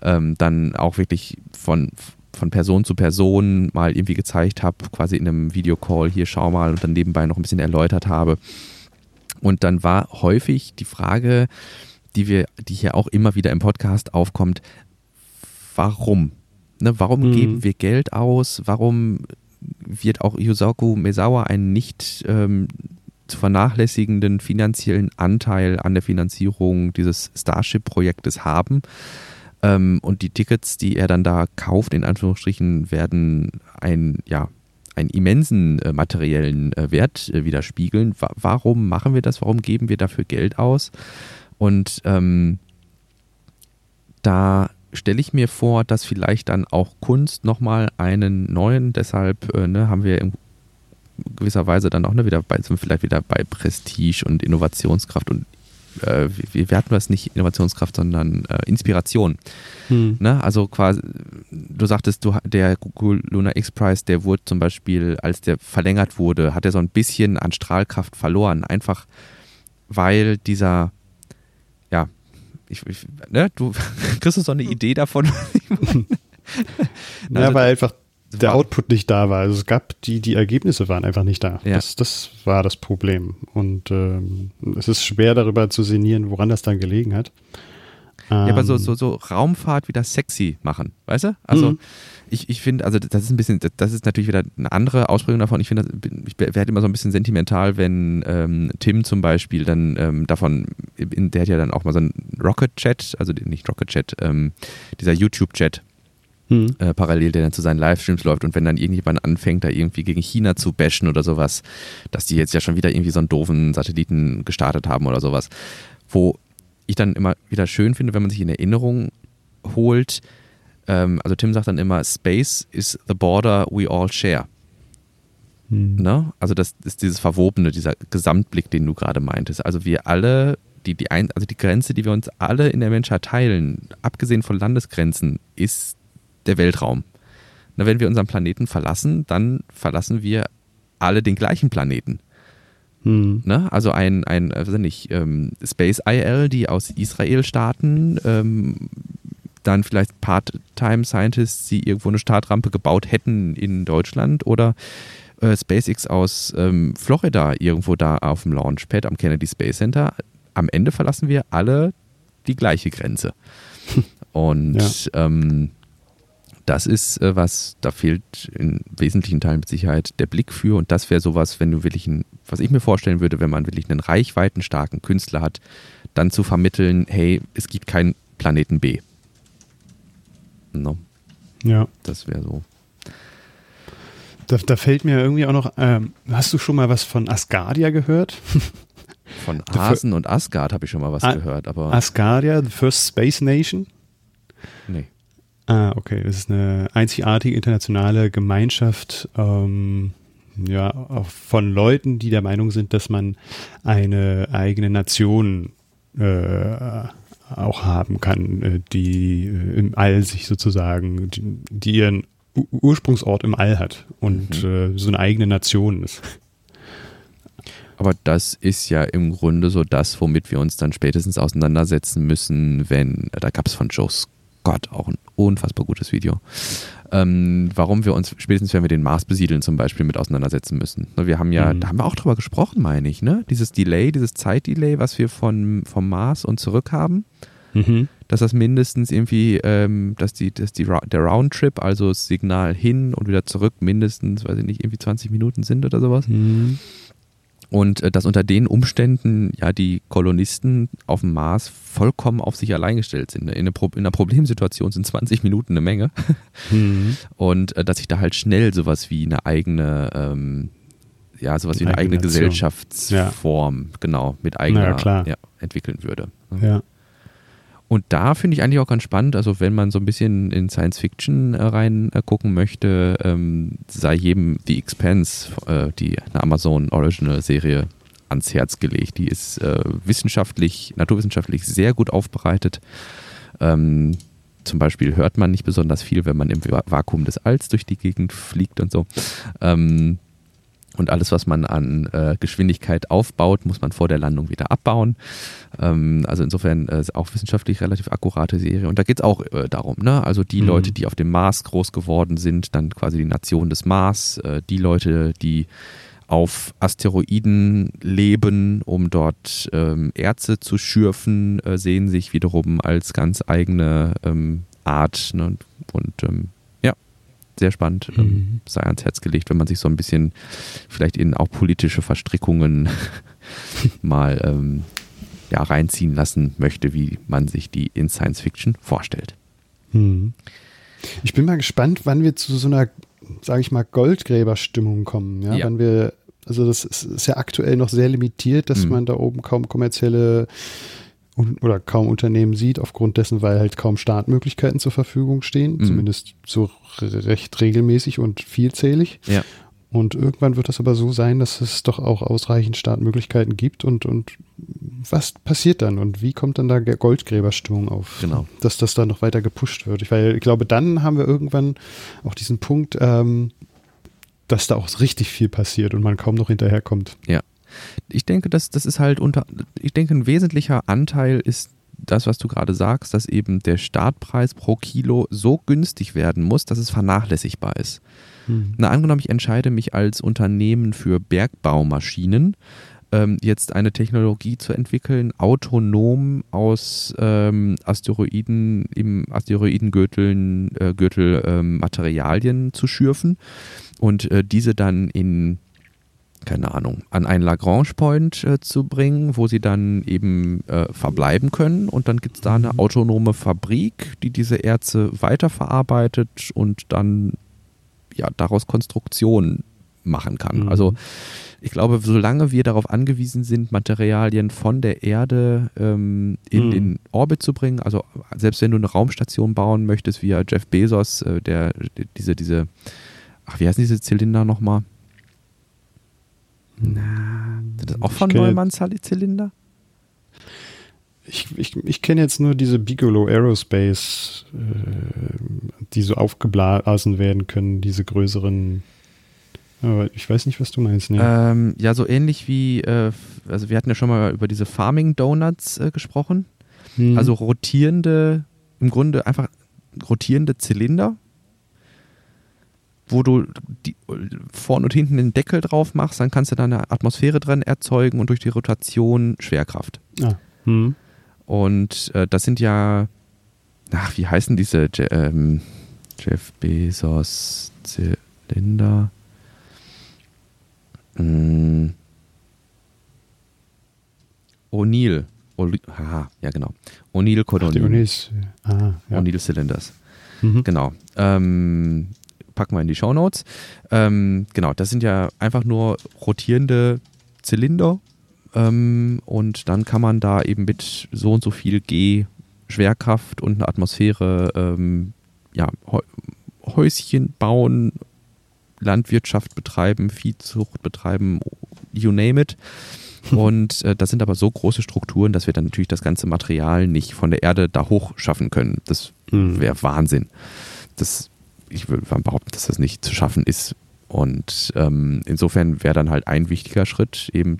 ähm, dann auch wirklich von von Person zu Person mal irgendwie gezeigt habe, quasi in einem Videocall, hier schau mal und dann nebenbei noch ein bisschen erläutert habe und dann war häufig die Frage, die wir, die hier auch immer wieder im Podcast aufkommt, warum? Ne, warum mhm. geben wir Geld aus? Warum wird auch Yusaku Mesawa einen nicht ähm, zu vernachlässigenden finanziellen Anteil an der Finanzierung dieses Starship-Projektes haben? Ähm, und die Tickets, die er dann da kauft, in Anführungsstrichen, werden ein, ja, einen immensen äh, materiellen äh, Wert äh, widerspiegeln. Wa warum machen wir das? Warum geben wir dafür Geld aus? Und ähm, da stelle ich mir vor, dass vielleicht dann auch Kunst nochmal einen neuen, deshalb äh, ne, haben wir in gewisser Weise dann auch ne, wieder bei, sind vielleicht wieder bei Prestige und Innovationskraft und äh, wir, wir hatten das nicht Innovationskraft, sondern äh, Inspiration. Hm. Ne? Also quasi, du sagtest, du, der Google Lunar X-Prize, der wurde zum Beispiel, als der verlängert wurde, hat er so ein bisschen an Strahlkraft verloren. Einfach weil dieser, ja, ich, ich ne, du kriegst du so eine Idee davon. ja, also, weil einfach der Output nicht da war. Also es gab die, die Ergebnisse waren einfach nicht da. Ja. Das, das war das Problem. Und ähm, es ist schwer darüber zu sinnieren, woran das dann gelegen hat. Ja, aber so, ähm, so, so Raumfahrt wieder sexy machen, weißt du? Also mhm. ich, ich finde, also das ist ein bisschen, das ist natürlich wieder eine andere Ausprägung davon. Ich finde, ich werde immer so ein bisschen sentimental, wenn ähm, Tim zum Beispiel dann ähm, davon, der hat ja dann auch mal so einen Rocket-Chat, also nicht Rocket-Chat, ähm, dieser YouTube-Chat hm. äh, parallel, der dann zu seinen Livestreams läuft. Und wenn dann irgendjemand anfängt, da irgendwie gegen China zu bashen oder sowas, dass die jetzt ja schon wieder irgendwie so einen doofen Satelliten gestartet haben oder sowas, wo ich dann immer wieder schön finde, wenn man sich in Erinnerung holt, ähm, also Tim sagt dann immer, Space is the border we all share. Hm. Ne? Also das ist dieses Verwobene, dieser Gesamtblick, den du gerade meintest. Also wir alle, die, die ein, also die Grenze, die wir uns alle in der Menschheit teilen, abgesehen von Landesgrenzen, ist der Weltraum. Na, wenn wir unseren Planeten verlassen, dann verlassen wir alle den gleichen Planeten. Hm. Ne? Also ein, ein weiß nicht, ähm, Space IL, die aus Israel starten, ähm, dann vielleicht Part-Time Scientists, die irgendwo eine Startrampe gebaut hätten in Deutschland oder äh, SpaceX aus ähm, Florida irgendwo da auf dem Launchpad am Kennedy Space Center. Am Ende verlassen wir alle die gleiche Grenze. Und ja. ähm, das ist äh, was, da fehlt in wesentlichen Teilen mit Sicherheit der Blick für und das wäre sowas, wenn du wirklich ein, was ich mir vorstellen würde, wenn man wirklich einen reichweitenstarken Künstler hat, dann zu vermitteln, hey, es gibt keinen Planeten B. No. Ja. Das wäre so. Da, da, fällt mir irgendwie auch noch, ähm, hast du schon mal was von Asgardia gehört? Von Hasen und Asgard habe ich schon mal was A gehört, aber. Asgardia, the first space nation? Nee. Ah, okay. Das ist eine einzigartige internationale Gemeinschaft ähm, ja, von Leuten, die der Meinung sind, dass man eine eigene Nation äh, auch haben kann, äh, die äh, im All sich sozusagen, die, die ihren Ursprungsort im All hat und mhm. äh, so eine eigene Nation ist. Aber das ist ja im Grunde so das, womit wir uns dann spätestens auseinandersetzen müssen, wenn, da gab es von Joe Scott auch ein unfassbar gutes Video, ähm, warum wir uns spätestens, wenn wir den Mars besiedeln, zum Beispiel mit auseinandersetzen müssen. Ne, wir haben ja, mhm. da haben wir auch drüber gesprochen, meine ich, ne? Dieses Delay, dieses Zeitdelay, was wir von, vom Mars und zurück haben. Mhm. Dass das mindestens irgendwie, ähm, dass die, dass die der Roundtrip, also das Signal hin und wieder zurück, mindestens, weiß ich nicht, irgendwie 20 Minuten sind oder sowas. Mhm. Und äh, dass unter den Umständen ja die Kolonisten auf dem Mars vollkommen auf sich allein gestellt sind. In, eine Pro in einer Problemsituation sind 20 Minuten eine Menge. Mhm. Und äh, dass sich da halt schnell sowas wie eine eigene, ähm, ja, sowas wie eine eigene, Gesellschaftsform, ja. genau, mit eigener ja, entwickeln würde. Ja. Und da finde ich eigentlich auch ganz spannend, also wenn man so ein bisschen in Science Fiction äh, reingucken äh, möchte, ähm, sei jedem The Expanse, äh, die eine Amazon Original Serie, ans Herz gelegt. Die ist äh, wissenschaftlich, naturwissenschaftlich sehr gut aufbereitet. Ähm, zum Beispiel hört man nicht besonders viel, wenn man im Vakuum des Alls durch die Gegend fliegt und so. Ähm, und alles, was man an äh, Geschwindigkeit aufbaut, muss man vor der Landung wieder abbauen. Ähm, also insofern äh, auch wissenschaftlich relativ akkurate Serie. Und da geht es auch äh, darum, ne? Also die mhm. Leute, die auf dem Mars groß geworden sind, dann quasi die Nation des Mars, äh, die Leute, die auf Asteroiden leben, um dort ähm, Erze zu schürfen, äh, sehen sich wiederum als ganz eigene ähm, Art. Ne? Und ähm, sehr spannend, ähm, mhm. sei ans Herz gelegt, wenn man sich so ein bisschen vielleicht in auch politische Verstrickungen mal ähm, ja, reinziehen lassen möchte, wie man sich die in Science Fiction vorstellt. Mhm. Ich bin mal gespannt, wann wir zu so einer, sage ich mal, Goldgräberstimmung kommen. Ja? ja. Wann wir, also das ist, ist, ja aktuell noch sehr limitiert, dass mhm. man da oben kaum kommerzielle oder kaum Unternehmen sieht, aufgrund dessen, weil halt kaum Startmöglichkeiten zur Verfügung stehen, mhm. zumindest so recht regelmäßig und vielzählig. Ja. Und irgendwann wird das aber so sein, dass es doch auch ausreichend Startmöglichkeiten gibt und, und was passiert dann und wie kommt dann da Goldgräberstimmung auf, genau. dass das dann noch weiter gepusht wird? Ich, weil ich glaube, dann haben wir irgendwann auch diesen Punkt, ähm, dass da auch richtig viel passiert und man kaum noch hinterherkommt. Ja. Ich denke, das, das ist halt unter, ich denke, ein wesentlicher Anteil ist das, was du gerade sagst, dass eben der Startpreis pro Kilo so günstig werden muss, dass es vernachlässigbar ist. Hm. Na, angenommen, ich entscheide mich als Unternehmen für Bergbaumaschinen, ähm, jetzt eine Technologie zu entwickeln, autonom aus ähm, Asteroiden im Asteroidengürtel äh, Gürtel, ähm, Materialien zu schürfen und äh, diese dann in keine Ahnung, an einen Lagrange Point äh, zu bringen, wo sie dann eben äh, verbleiben können. Und dann gibt es da eine mhm. autonome Fabrik, die diese Erze weiterverarbeitet und dann ja daraus Konstruktionen machen kann. Mhm. Also ich glaube, solange wir darauf angewiesen sind, Materialien von der Erde ähm, in mhm. den Orbit zu bringen, also selbst wenn du eine Raumstation bauen möchtest, wie Jeff Bezos, äh, der diese, diese, ach, wie heißen diese Zylinder nochmal? Na, sind das auch von Neumann Zylinder? Ich, ich, ich kenne jetzt nur diese Bigelow Aerospace, äh, die so aufgeblasen werden können, diese größeren. Aber ich weiß nicht, was du meinst. Nee. Ähm, ja, so ähnlich wie, äh, also wir hatten ja schon mal über diese Farming Donuts äh, gesprochen. Hm. Also rotierende, im Grunde einfach rotierende Zylinder, wo du die, vorne und hinten den Deckel drauf machst, dann kannst du da eine Atmosphäre drin erzeugen und durch die Rotation Schwerkraft. Ah. Hm. Und äh, das sind ja, ach, wie heißen diese Je ähm, Jeff Bezos Zylinder? Hm. O'Neill. Haha, ja genau. O'Neill Codonier. Ah, ja. O'Neill Cylinders. Mhm. Genau. Ähm, packen wir in die Show Notes. Ähm, genau, das sind ja einfach nur rotierende Zylinder. Ähm, und dann kann man da eben mit so und so viel G Schwerkraft und eine Atmosphäre ähm, ja, Häuschen bauen, Landwirtschaft betreiben, Viehzucht betreiben, you name it. Und äh, das sind aber so große Strukturen, dass wir dann natürlich das ganze Material nicht von der Erde da hoch schaffen können. Das mhm. wäre Wahnsinn. Das, ich würde behaupten, dass das nicht zu schaffen ist. Und ähm, insofern wäre dann halt ein wichtiger Schritt, eben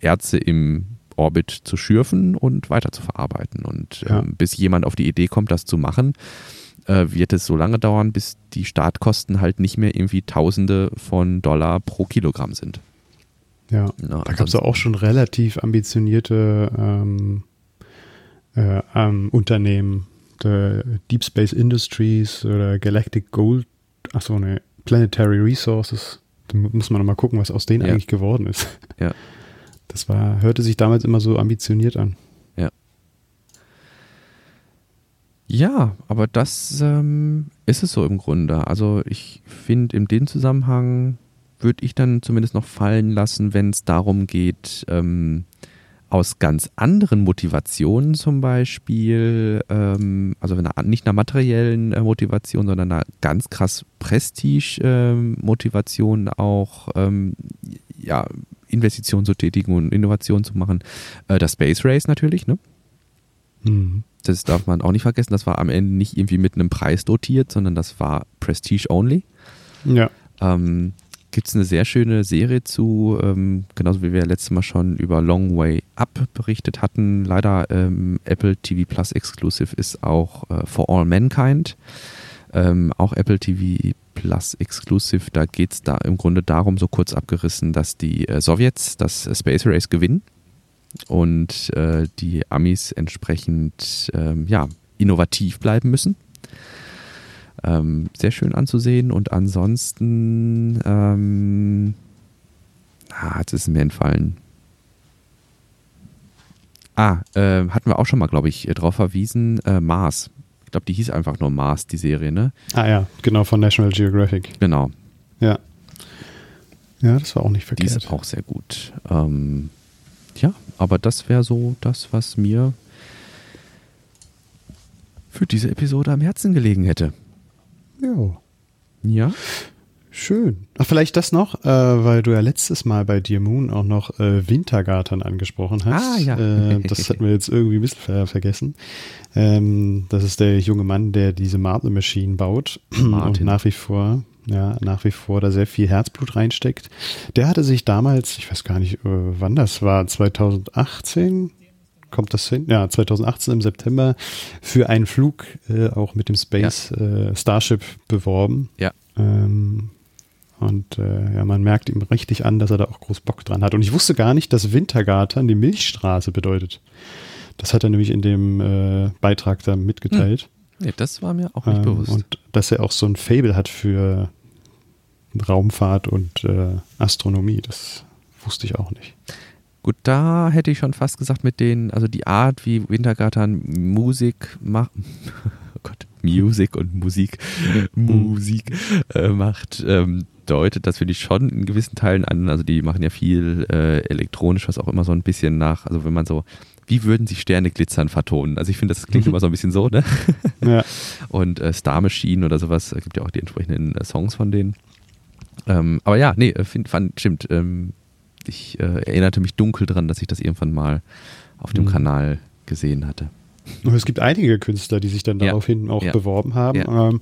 Erze im Orbit zu schürfen und weiter zu verarbeiten. Und ja. ähm, bis jemand auf die Idee kommt, das zu machen, äh, wird es so lange dauern, bis die Startkosten halt nicht mehr irgendwie Tausende von Dollar pro Kilogramm sind. Ja, ja da gab es auch schon relativ ambitionierte ähm, äh, ähm, Unternehmen, Deep Space Industries oder Galactic Gold, achso, ne, Planetary Resources. Da muss man nochmal gucken, was aus denen ja. eigentlich geworden ist. Ja. Das war, hörte sich damals immer so ambitioniert an. Ja. Ja, aber das ähm, ist es so im Grunde. Also ich finde in dem Zusammenhang würde ich dann zumindest noch fallen lassen, wenn es darum geht, ähm, aus ganz anderen Motivationen zum Beispiel, ähm, also nicht einer materiellen äh, Motivation, sondern einer ganz krass Prestige-Motivation ähm, auch, ähm, ja, Investitionen zu tätigen und Innovationen zu machen. Äh, das Space Race natürlich, ne? Mhm. Das darf man auch nicht vergessen. Das war am Ende nicht irgendwie mit einem Preis dotiert, sondern das war Prestige only. Ja. Ähm, Gibt es eine sehr schöne Serie zu, ähm, genauso wie wir letztes Mal schon über Long Way Up berichtet hatten. Leider ähm, Apple TV Plus Exclusive ist auch äh, For All Mankind. Ähm, auch Apple TV Plus Exclusive, da geht es da im Grunde darum, so kurz abgerissen, dass die äh, Sowjets das Space Race gewinnen und äh, die Amis entsprechend ähm, ja, innovativ bleiben müssen. Ähm, sehr schön anzusehen und ansonsten, ähm, ah, jetzt ist es mir entfallen. Ah, äh, hatten wir auch schon mal, glaube ich, darauf verwiesen, äh, Mars ich glaube, die hieß einfach nur Mars, die Serie, ne? Ah ja, genau, von National Geographic. Genau. Ja. Ja, das war auch nicht verkehrt. Die ist auch sehr gut. Ähm, ja, aber das wäre so das, was mir für diese Episode am Herzen gelegen hätte. Ja. Ja. Schön. Ach, vielleicht das noch, äh, weil du ja letztes Mal bei Dear Moon auch noch äh, Wintergarten angesprochen hast. Ah, ja. Äh, das hatten wir jetzt irgendwie ein bisschen ver vergessen. Ähm, das ist der junge Mann, der diese Marble Machine baut Martin. und nach wie vor, ja, nach wie vor da sehr viel Herzblut reinsteckt. Der hatte sich damals, ich weiß gar nicht, äh, wann das war, 2018, kommt das hin? Ja, 2018 im September für einen Flug äh, auch mit dem Space ja. äh, Starship beworben. Ja. Ähm, und äh, ja, man merkt ihm richtig an, dass er da auch groß Bock dran hat. Und ich wusste gar nicht, dass Wintergarten die Milchstraße bedeutet. Das hat er nämlich in dem äh, Beitrag da mitgeteilt. Hm. Nee, das war mir auch nicht ähm, bewusst. Und dass er auch so ein Fable hat für Raumfahrt und äh, Astronomie, das wusste ich auch nicht. Gut, da hätte ich schon fast gesagt, mit den, also die Art, wie Wintergarten Musik macht, oh Gott, Musik und Musik, Musik äh, macht, ähm, deutet das finde ich schon in gewissen Teilen an. Also die machen ja viel äh, elektronisch, was auch immer so ein bisschen nach, also wenn man so, wie würden sich Sterne glitzern vertonen? Also ich finde, das klingt mhm. immer so ein bisschen so, ne? Ja. Und äh, Star Machine oder sowas, es gibt ja auch die entsprechenden äh, Songs von denen. Ähm, aber ja, nee, äh, find, fand, stimmt. Ähm, ich äh, erinnerte mich dunkel dran, dass ich das irgendwann mal auf dem mhm. Kanal gesehen hatte. Es gibt einige Künstler, die sich dann ja. daraufhin auch ja. beworben haben. Ja. Ähm,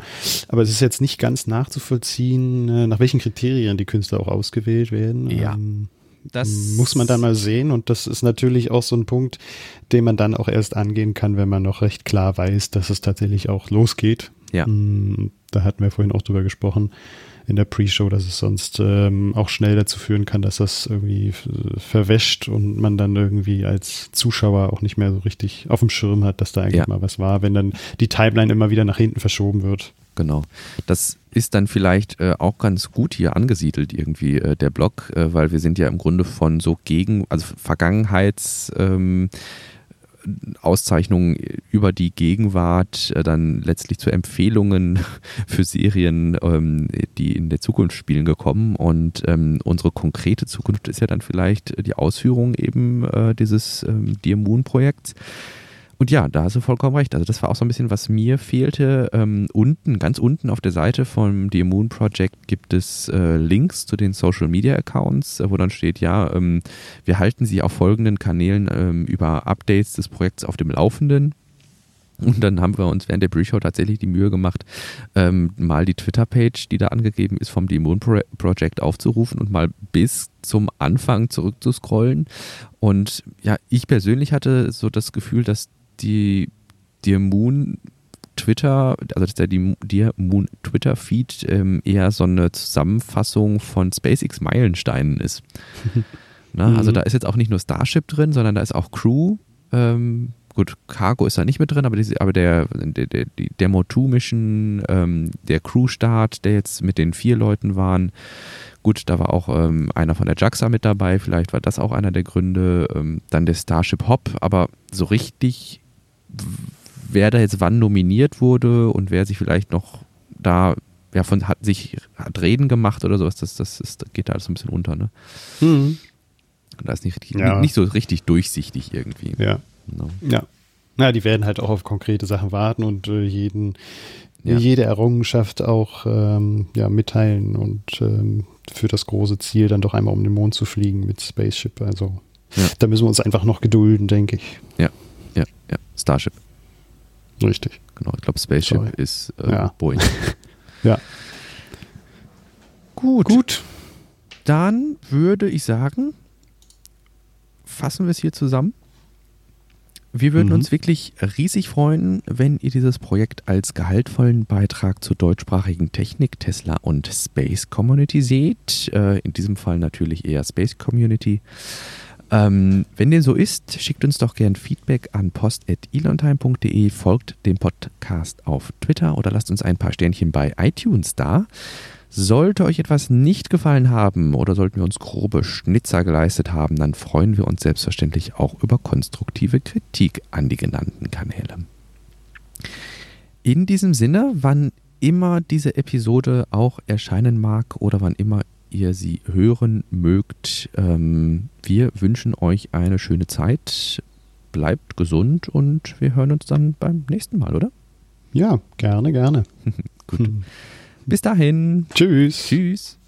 aber es ist jetzt nicht ganz nachzuvollziehen, äh, nach welchen Kriterien die Künstler auch ausgewählt werden. Ja. Ähm, das muss man dann mal sehen. Und das ist natürlich auch so ein Punkt, den man dann auch erst angehen kann, wenn man noch recht klar weiß, dass es tatsächlich auch losgeht. Ja. Mm, da hatten wir vorhin auch drüber gesprochen in der Pre-Show, dass es sonst ähm, auch schnell dazu führen kann, dass das irgendwie verwäscht und man dann irgendwie als Zuschauer auch nicht mehr so richtig auf dem Schirm hat, dass da eigentlich ja. mal was war, wenn dann die Timeline immer wieder nach hinten verschoben wird. Genau. Das ist dann vielleicht äh, auch ganz gut hier angesiedelt irgendwie äh, der Blog, äh, weil wir sind ja im Grunde von so gegen, also Vergangenheits ähm, Auszeichnungen über die Gegenwart äh, dann letztlich zu Empfehlungen für Serien, ähm, die in der Zukunft spielen, gekommen. Und ähm, unsere konkrete Zukunft ist ja dann vielleicht die Ausführung eben äh, dieses ähm, Dear Moon Projekts. Und ja, da hast du vollkommen recht. Also das war auch so ein bisschen, was mir fehlte. Ähm, unten, ganz unten auf der Seite vom The Moon Project gibt es äh, Links zu den Social Media Accounts, äh, wo dann steht, ja, ähm, wir halten Sie auf folgenden Kanälen ähm, über Updates des Projekts auf dem Laufenden. Und dann haben wir uns während der Pre-Show tatsächlich die Mühe gemacht, ähm, mal die Twitter-Page, die da angegeben ist, vom Demon Pro Project aufzurufen und mal bis zum Anfang zurückzuscrollen. Und ja, ich persönlich hatte so das Gefühl, dass die Dear Moon Twitter, also der Dear Moon Twitter Feed ähm, eher so eine Zusammenfassung von SpaceX Meilensteinen ist. Na, mhm. Also da ist jetzt auch nicht nur Starship drin, sondern da ist auch Crew. Ähm, gut, Cargo ist da nicht mit drin, aber, die, aber der, der, der, die Demo 2 Mission, ähm, der Crew-Start, der jetzt mit den vier Leuten waren, gut, da war auch ähm, einer von der JAXA mit dabei, vielleicht war das auch einer der Gründe. Ähm, dann der Starship Hop, aber so richtig wer da jetzt wann nominiert wurde und wer sich vielleicht noch da ja, von hat sich hat Reden gemacht oder sowas, das, das, das geht da alles ein bisschen unter, ne? Mhm. Da ist nicht, richtig, ja. nicht so richtig durchsichtig irgendwie. Ja. No. Ja. Na, die werden halt auch auf konkrete Sachen warten und äh, jeden, ja. jede Errungenschaft auch ähm, ja, mitteilen und ähm, für das große Ziel dann doch einmal um den Mond zu fliegen mit Spaceship. Also ja. da müssen wir uns einfach noch gedulden, denke ich. Ja, ja, ja. Starship. Richtig. Genau, ich glaube Spaceship Sorry. ist äh, ja. Boeing. ja. Gut. Gut. Dann würde ich sagen, fassen wir es hier zusammen. Wir würden mhm. uns wirklich riesig freuen, wenn ihr dieses Projekt als gehaltvollen Beitrag zur deutschsprachigen Technik, Tesla und Space Community seht. Äh, in diesem Fall natürlich eher Space Community. Ähm, wenn dem so ist, schickt uns doch gern Feedback an post.elontime.de, folgt dem Podcast auf Twitter oder lasst uns ein paar Sternchen bei iTunes da. Sollte euch etwas nicht gefallen haben oder sollten wir uns grobe Schnitzer geleistet haben, dann freuen wir uns selbstverständlich auch über konstruktive Kritik an die genannten Kanäle. In diesem Sinne, wann immer diese Episode auch erscheinen mag oder wann immer ihr sie hören mögt. Ähm, wir wünschen euch eine schöne Zeit. Bleibt gesund und wir hören uns dann beim nächsten Mal, oder? Ja, gerne, gerne. Gut. Bis dahin. Tschüss. Tschüss.